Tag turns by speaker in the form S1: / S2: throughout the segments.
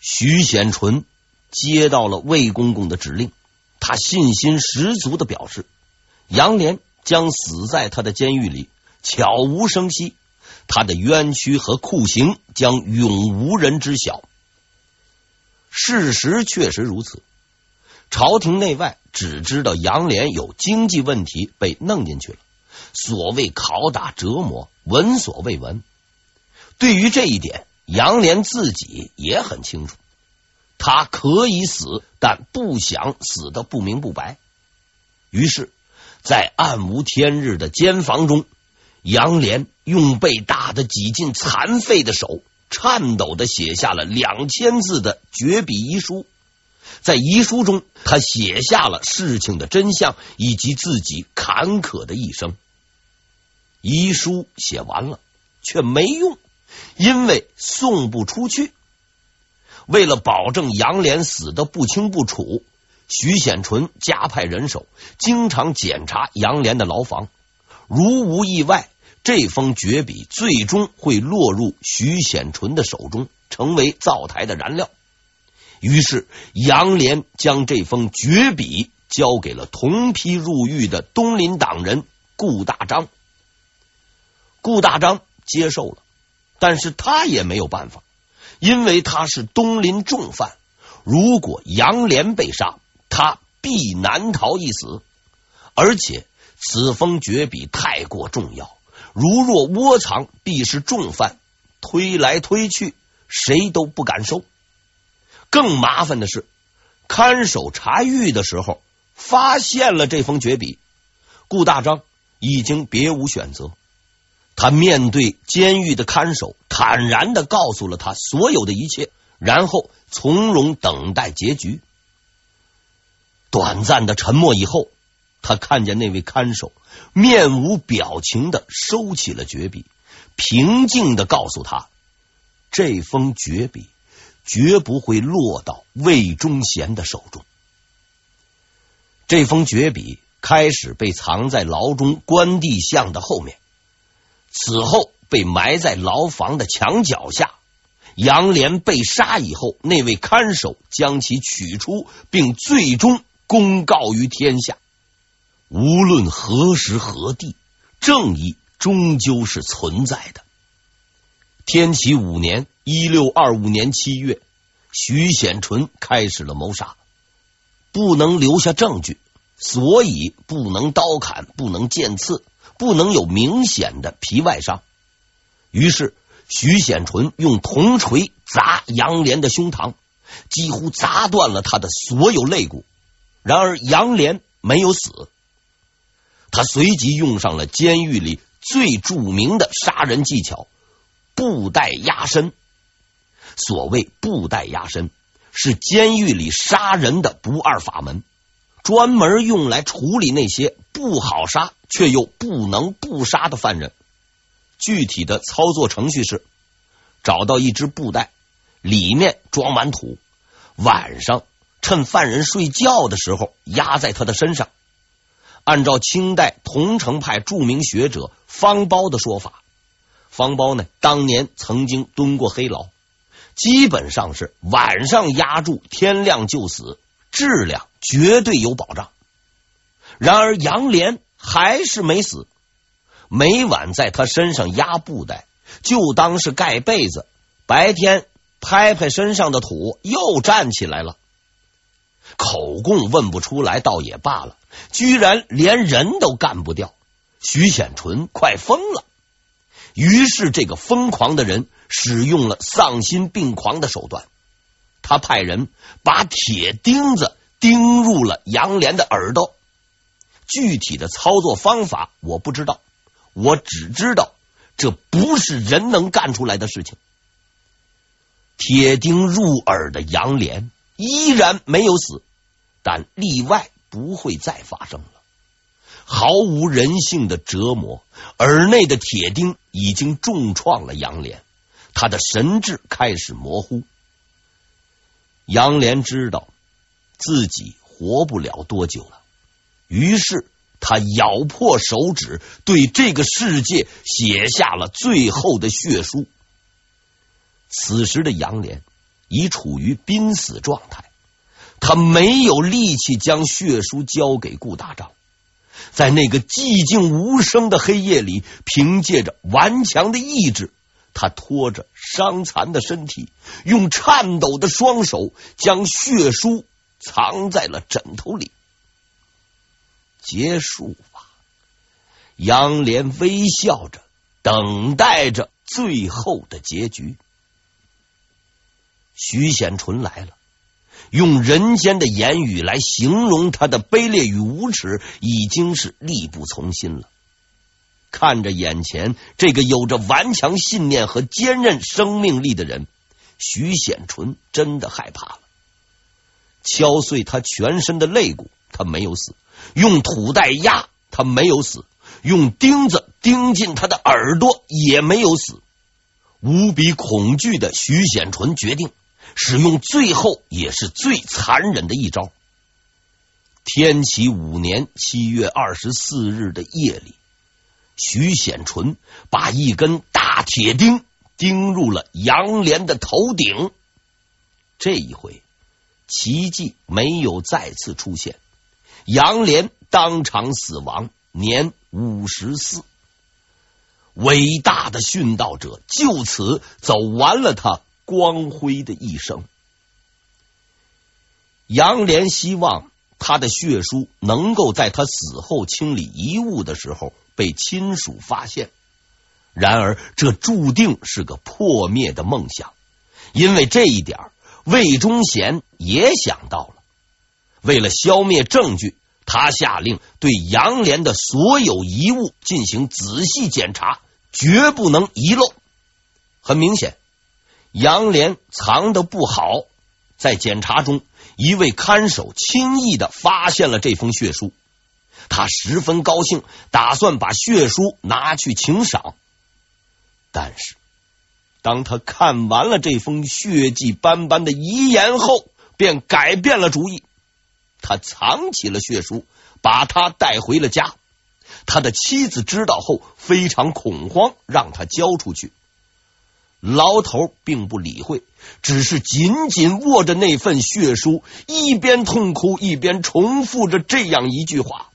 S1: 徐显纯接到了魏公公的指令，他信心十足的表示，杨连将死在他的监狱里，悄无声息，他的冤屈和酷刑将永无人知晓。事实确实如此，朝廷内外只知道杨连有经济问题被弄进去了，所谓拷打折磨，闻所未闻。对于这一点，杨连自己也很清楚，他可以死，但不想死得不明不白。于是，在暗无天日的监房中，杨连用被打得几近残废的手，颤抖的写下了两千字的绝笔遗书。在遗书中，他写下了事情的真相以及自己坎坷的一生。遗书写完了，却没用。因为送不出去，为了保证杨连死得不清不楚，徐显纯加派人手，经常检查杨连的牢房。如无意外，这封绝笔最终会落入徐显纯的手中，成为灶台的燃料。于是，杨连将这封绝笔交给了同批入狱的东林党人顾大章。顾大章接受了。但是他也没有办法，因为他是东林重犯。如果杨连被杀，他必难逃一死。而且此封绝笔太过重要，如若窝藏，必是重犯。推来推去，谁都不敢收。更麻烦的是，看守查狱的时候发现了这封绝笔，顾大章已经别无选择。他面对监狱的看守，坦然的告诉了他所有的一切，然后从容等待结局。短暂的沉默以后，他看见那位看守面无表情的收起了绝笔，平静的告诉他：这封绝笔绝不会落到魏忠贤的手中。这封绝笔开始被藏在牢中关帝像的后面。此后被埋在牢房的墙角下。杨连被杀以后，那位看守将其取出，并最终公告于天下。无论何时何地，正义终究是存在的。天启五年（一六二五年）七月，徐显纯开始了谋杀。不能留下证据，所以不能刀砍，不能剑刺。不能有明显的皮外伤，于是徐显纯用铜锤砸杨连的胸膛，几乎砸断了他的所有肋骨。然而杨连没有死，他随即用上了监狱里最著名的杀人技巧——布袋压身。所谓布袋压身，是监狱里杀人的不二法门。专门用来处理那些不好杀却又不能不杀的犯人。具体的操作程序是：找到一只布袋，里面装满土，晚上趁犯人睡觉的时候压在他的身上。按照清代桐城派著名学者方苞的说法，方苞呢当年曾经蹲过黑牢，基本上是晚上压住，天亮就死。质量绝对有保障。然而杨连还是没死，每晚在他身上压布袋，就当是盖被子。白天拍拍身上的土，又站起来了。口供问不出来，倒也罢了，居然连人都干不掉。徐显纯快疯了。于是这个疯狂的人使用了丧心病狂的手段。他派人把铁钉子钉入了杨连的耳朵，具体的操作方法我不知道，我只知道这不是人能干出来的事情。铁钉入耳的杨连依然没有死，但例外不会再发生了。毫无人性的折磨，耳内的铁钉已经重创了杨连，他的神智开始模糊。杨连知道自己活不了多久了，于是他咬破手指，对这个世界写下了最后的血书。此时的杨连已处于濒死状态，他没有力气将血书交给顾大章。在那个寂静无声的黑夜里，凭借着顽强的意志，他拖着伤残的身体，用颤抖的双手将血书藏在了枕头里。结束吧，杨莲微笑着等待着最后的结局。徐显纯来了。用人间的言语来形容他的卑劣与无耻，已经是力不从心了。看着眼前这个有着顽强信念和坚韧生命力的人，徐显纯真的害怕了。敲碎他全身的肋骨，他没有死；用土袋压，他没有死；用钉子钉进他的耳朵，也没有死。无比恐惧的徐显纯决定。使用最后也是最残忍的一招。天启五年七月二十四日的夜里，徐显纯把一根大铁钉钉入了杨连的头顶。这一回，奇迹没有再次出现，杨连当场死亡，年五十四。伟大的殉道者就此走完了他。光辉的一生，杨连希望他的血书能够在他死后清理遗物的时候被亲属发现。然而，这注定是个破灭的梦想，因为这一点魏忠贤也想到了。为了消灭证据，他下令对杨莲的所有遗物进行仔细检查，绝不能遗漏。很明显。杨莲藏的不好，在检查中，一位看守轻易的发现了这封血书，他十分高兴，打算把血书拿去请赏。但是，当他看完了这封血迹斑斑的遗言后，便改变了主意。他藏起了血书，把他带回了家。他的妻子知道后非常恐慌，让他交出去。牢头并不理会，只是紧紧握着那份血书，一边痛哭一边重复着这样一句话：“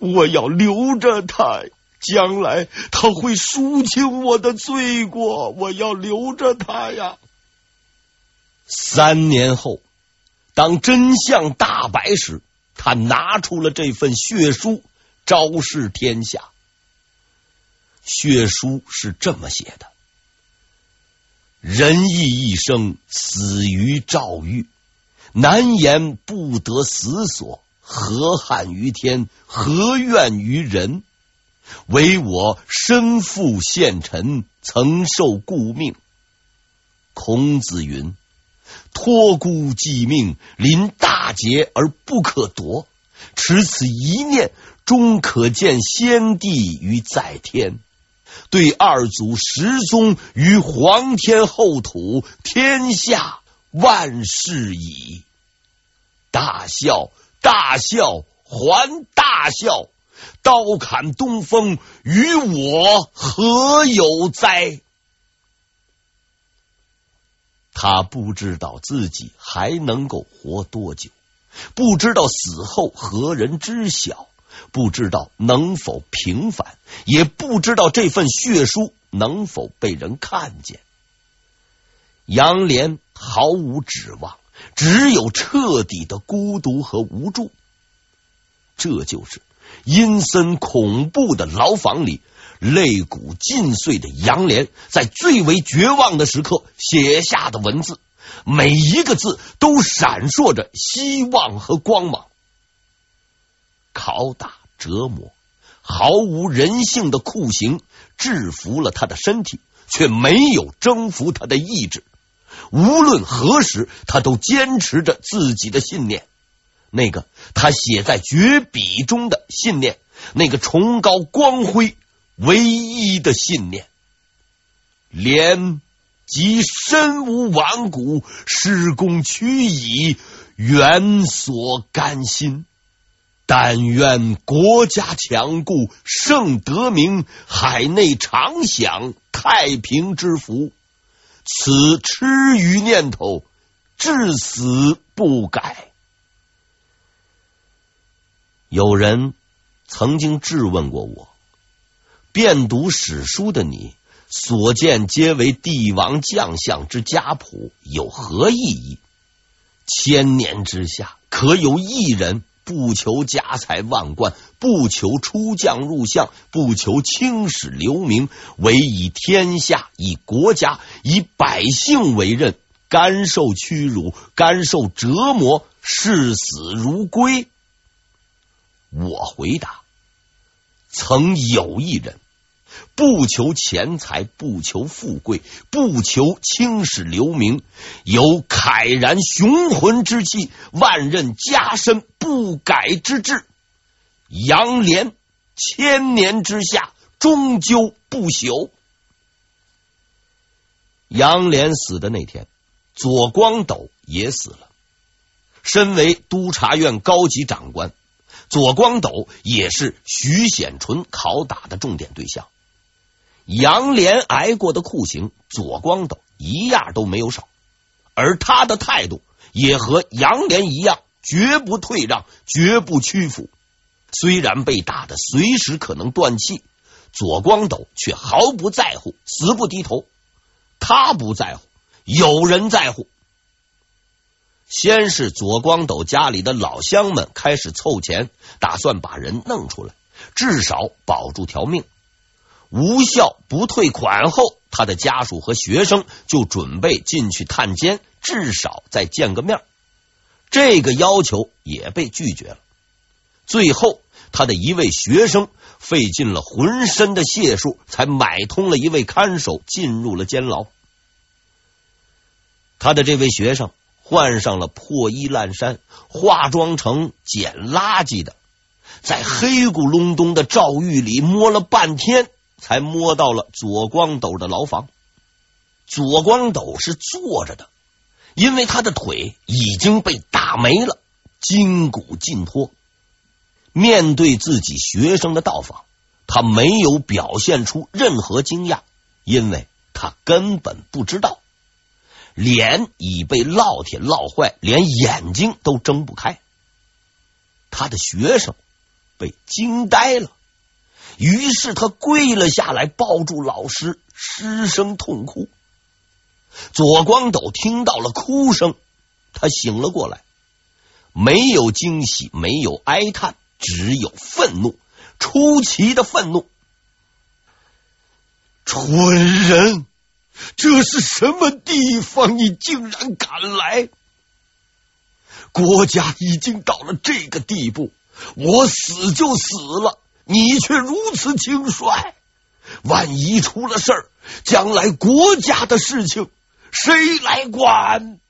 S1: 我要留着他，将来他会赎清我的罪过。我要留着他呀。”三年后，当真相大白时，他拿出了这份血书，昭示天下。血书是这么写的：“人亦一生，死于诏狱，难言不得死所。何憾于天？何怨于人？唯我身负现尘，曾受故命。”孔子云：“托孤寄命，临大劫而不可夺。持此一念，终可见先帝于在天。”对二祖十宗于皇天厚土，天下万事矣。大笑，大笑，还大笑。刀砍东风，与我何有哉？他不知道自己还能够活多久，不知道死后何人知晓。不知道能否平反，也不知道这份血书能否被人看见。杨莲毫无指望，只有彻底的孤独和无助。这就是阴森恐怖的牢房里，肋骨尽碎的杨莲在最为绝望的时刻写下的文字，每一个字都闪烁着希望和光芒。拷打、折磨，毫无人性的酷刑制服了他的身体，却没有征服他的意志。无论何时，他都坚持着自己的信念，那个他写在绝笔中的信念，那个崇高光辉唯一的信念。连即身无完骨，施功屈矣，远所甘心。但愿国家强固，盛德明，海内常享太平之福。此痴愚念头，至死不改。有人曾经质问过我：遍读史书的你，所见皆为帝王将相之家谱，有何意义？千年之下，可有一人不求家财万贯，不求出将入相，不求青史留名，唯以天下、以国家、以百姓为任，甘受屈辱，甘受折磨，视死如归？我回答：曾有一人。不求钱财，不求富贵，不求青史留名，有慨然雄浑之气，万仞加身不改之志。杨连千年之下，终究不朽。杨连死的那天，左光斗也死了。身为督察院高级长官，左光斗也是徐显纯拷打的重点对象。杨连挨过的酷刑，左光斗一样都没有少，而他的态度也和杨连一样，绝不退让，绝不屈服。虽然被打的随时可能断气，左光斗却毫不在乎，死不低头。他不在乎，有人在乎。先是左光斗家里的老乡们开始凑钱，打算把人弄出来，至少保住条命。无效不退款后，他的家属和学生就准备进去探监，至少再见个面。这个要求也被拒绝了。最后，他的一位学生费尽了浑身的解数，才买通了一位看守，进入了监牢。他的这位学生换上了破衣烂衫，化妆成捡垃圾的，在黑咕隆咚的诏狱里摸了半天。才摸到了左光斗的牢房。左光斗是坐着的，因为他的腿已经被打没了，筋骨尽脱。面对自己学生的到访，他没有表现出任何惊讶，因为他根本不知道，脸已被烙铁烙坏，连眼睛都睁不开。他的学生被惊呆了。于是他跪了下来，抱住老师，失声痛哭。左光斗听到了哭声，他醒了过来，没有惊喜，没有哀叹，只有愤怒，出奇的愤怒。蠢人，这是什么地方？你竟然敢来！国家已经到了这个地步，我死就死了。你却如此轻率，万一出了事儿，将来国家的事情谁来管？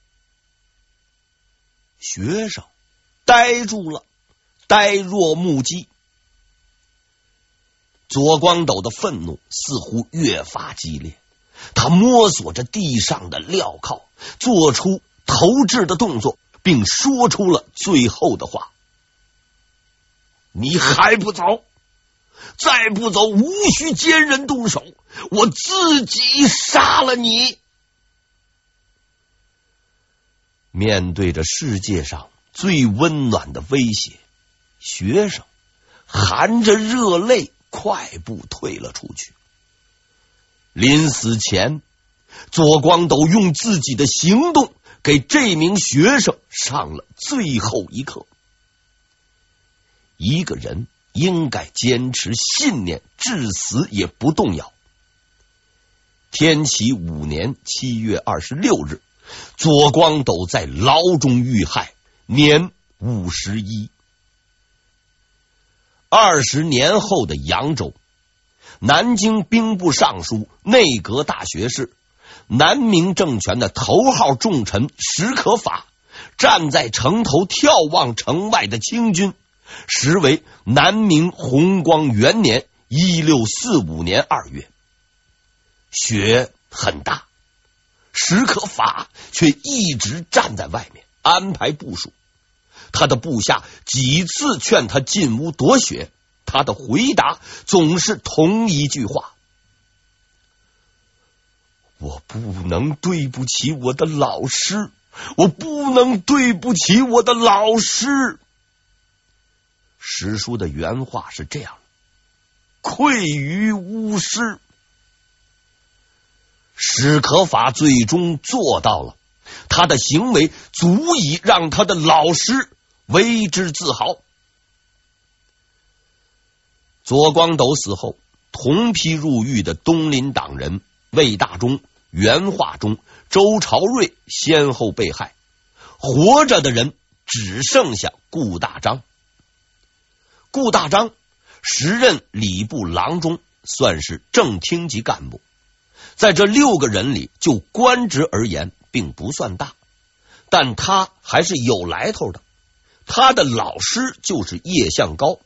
S1: 学生呆住了，呆若木鸡。左光斗的愤怒似乎越发激烈，他摸索着地上的镣铐，做出投掷的动作，并说出了最后的话：“你还不走？”再不走，无需奸人动手，我自己杀了你。面对着世界上最温暖的威胁，学生含着热泪，快步退了出去。临死前，左光斗用自己的行动给这名学生上了最后一课。一个人。应该坚持信念，至死也不动摇。天启五年七月二十六日，左光斗在牢中遇害，年五十一。二十年后的扬州，南京兵部尚书、内阁大学士、南明政权的头号重臣史可法，站在城头眺望城外的清军。时为南明弘光元年一六四五年二月，雪很大，史可法却一直站在外面安排部署。他的部下几次劝他进屋躲雪，他的回答总是同一句话：“我不能对不起我的老师，我不能对不起我的老师。史书的原话是这样：愧于巫师。史可法最终做到了，他的行为足以让他的老师为之自豪。左光斗死后，同批入狱的东林党人魏大忠、袁化忠、周朝瑞先后被害，活着的人只剩下顾大章。顾大章时任礼部郎中，算是正厅级干部。在这六个人里，就官职而言，并不算大，但他还是有来头的。他的老师就是叶向高，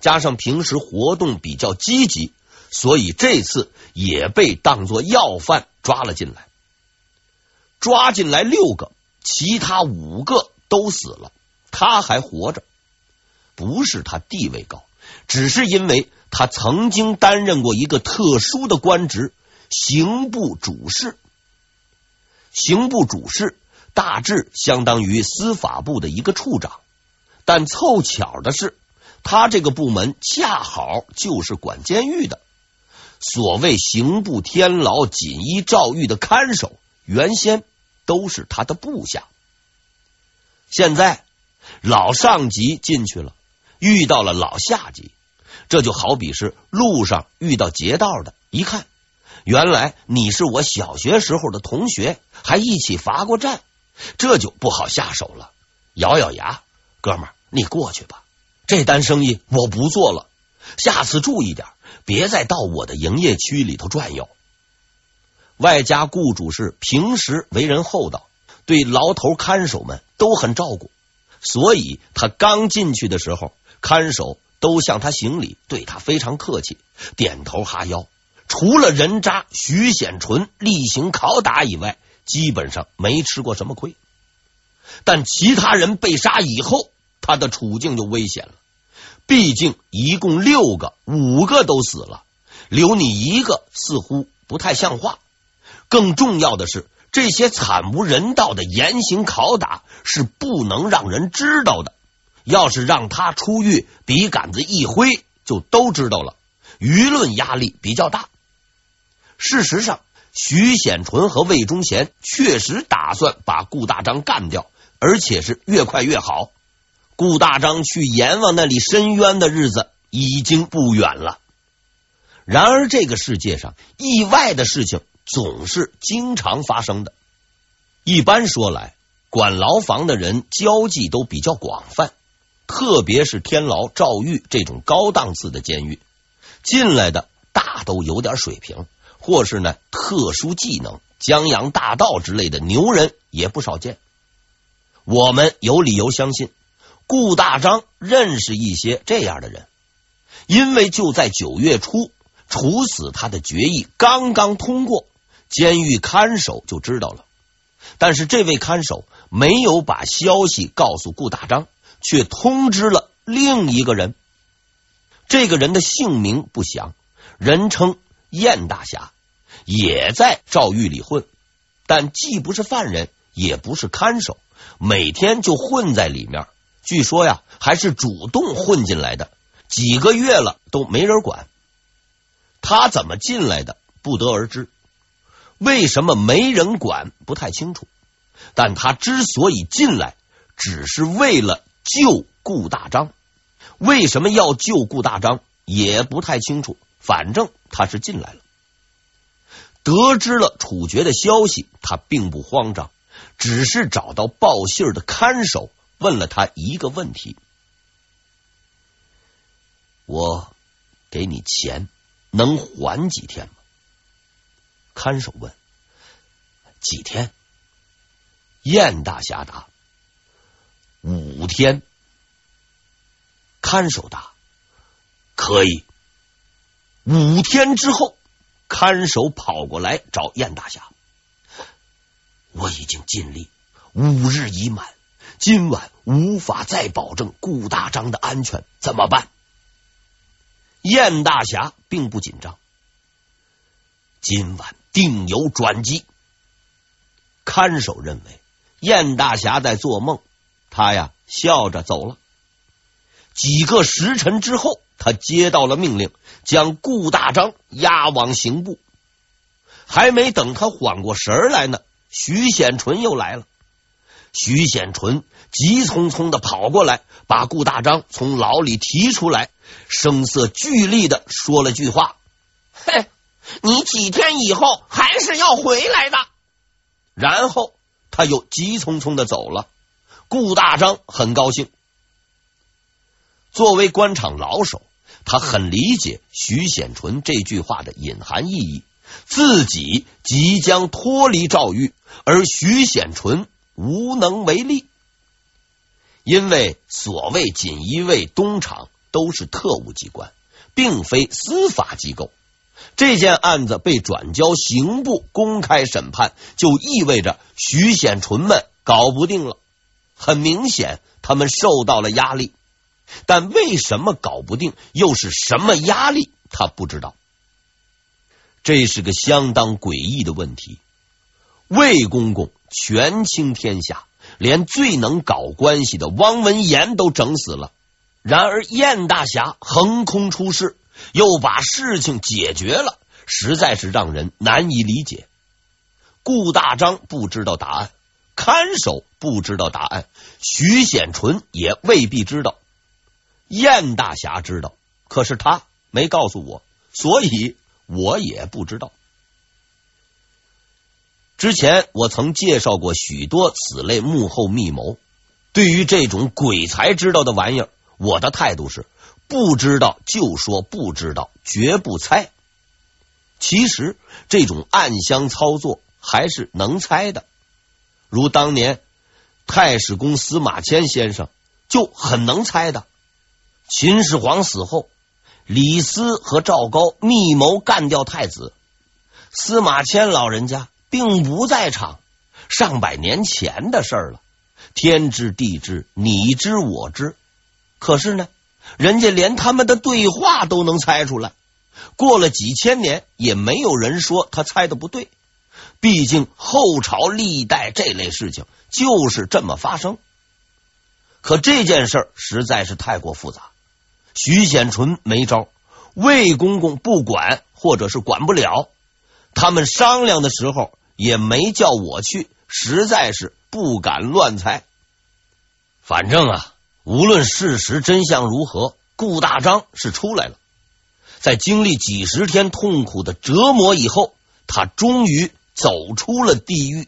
S1: 加上平时活动比较积极，所以这次也被当作要犯抓了进来。抓进来六个，其他五个都死了，他还活着。不是他地位高，只是因为他曾经担任过一个特殊的官职。刑部主事，刑部主事大致相当于司法部的一个处长，但凑巧的是，他这个部门恰好就是管监狱的。所谓刑部天牢锦衣诏狱的看守，原先都是他的部下。现在老上级进去了，遇到了老下级，这就好比是路上遇到劫道的，一看。原来你是我小学时候的同学，还一起罚过站，这就不好下手了。咬咬牙，哥们儿，你过去吧。这单生意我不做了，下次注意点，别再到我的营业区里头转悠。外加雇主是平时为人厚道，对牢头看守们都很照顾，所以他刚进去的时候，看守都向他行礼，对他非常客气，点头哈腰。除了人渣徐显纯例行拷打以外，基本上没吃过什么亏。但其他人被杀以后，他的处境就危险了。毕竟一共六个，五个都死了，留你一个似乎不太像话。更重要的是，这些惨无人道的严刑拷打是不能让人知道的。要是让他出狱，笔杆子一挥，就都知道了，舆论压力比较大。事实上，徐显纯和魏忠贤确实打算把顾大章干掉，而且是越快越好。顾大章去阎王那里申冤的日子已经不远了。然而，这个世界上意外的事情总是经常发生的。一般说来，管牢房的人交际都比较广泛，特别是天牢、诏狱这种高档次的监狱，进来的大都有点水平。或是呢，特殊技能，江洋大盗之类的牛人也不少见。我们有理由相信，顾大章认识一些这样的人，因为就在九月初，处死他的决议刚刚通过，监狱看守就知道了。但是这位看守没有把消息告诉顾大章，却通知了另一个人。这个人的姓名不详，人称燕大侠。也在诏狱里混，但既不是犯人，也不是看守，每天就混在里面。据说呀，还是主动混进来的，几个月了都没人管。他怎么进来的，不得而知。为什么没人管，不太清楚。但他之所以进来，只是为了救顾大章。为什么要救顾大章，也不太清楚。反正他是进来了。得知了处决的消息，他并不慌张，只是找到报信的看守，问了他一个问题：“我给你钱，能缓几天吗？”看守问：“几天？”燕大侠答：“五天。”看守答：“可以。”五天之后。看守跑过来找燕大侠，我已经尽力，五日已满，今晚无法再保证顾大章的安全，怎么办？燕大侠并不紧张，今晚定有转机。看守认为燕大侠在做梦，他呀笑着走了。几个时辰之后，他接到了命令，将顾大章押往刑部。还没等他缓过神来呢，徐显纯又来了。徐显纯急匆匆的跑过来，把顾大章从牢里提出来，声色俱厉的说了句话：“
S2: 嘿，你几天以后还是要回来的。”
S1: 然后他又急匆匆的走了。顾大章很高兴。作为官场老手，他很理解徐显纯这句话的隐含意义。自己即将脱离赵狱，而徐显纯无能为力，因为所谓锦衣卫、东厂都是特务机关，并非司法机构。这件案子被转交刑部公开审判，就意味着徐显纯们搞不定了。很明显，他们受到了压力，但为什么搞不定，又是什么压力，他不知道。这是个相当诡异的问题。魏公公权倾天下，连最能搞关系的汪文言都整死了，然而燕大侠横空出世。又把事情解决了，实在是让人难以理解。顾大章不知道答案，看守不知道答案，徐显纯也未必知道。燕大侠知道，可是他没告诉我，所以我也不知道。之前我曾介绍过许多此类幕后密谋，对于这种鬼才知道的玩意儿，我的态度是。不知道就说不知道，绝不猜。其实这种暗箱操作还是能猜的，如当年太史公司马迁先生就很能猜的。秦始皇死后，李斯和赵高密谋干掉太子，司马迁老人家并不在场，上百年前的事儿了，天知地知，你知我知。可是呢？人家连他们的对话都能猜出来，过了几千年也没有人说他猜的不对。毕竟后朝历代这类事情就是这么发生。可这件事儿实在是太过复杂，徐显纯没招，魏公公不管或者是管不了，他们商量的时候也没叫我去，实在是不敢乱猜。反正啊。无论事实真相如何，顾大章是出来了。在经历几十天痛苦的折磨以后，他终于走出了地狱。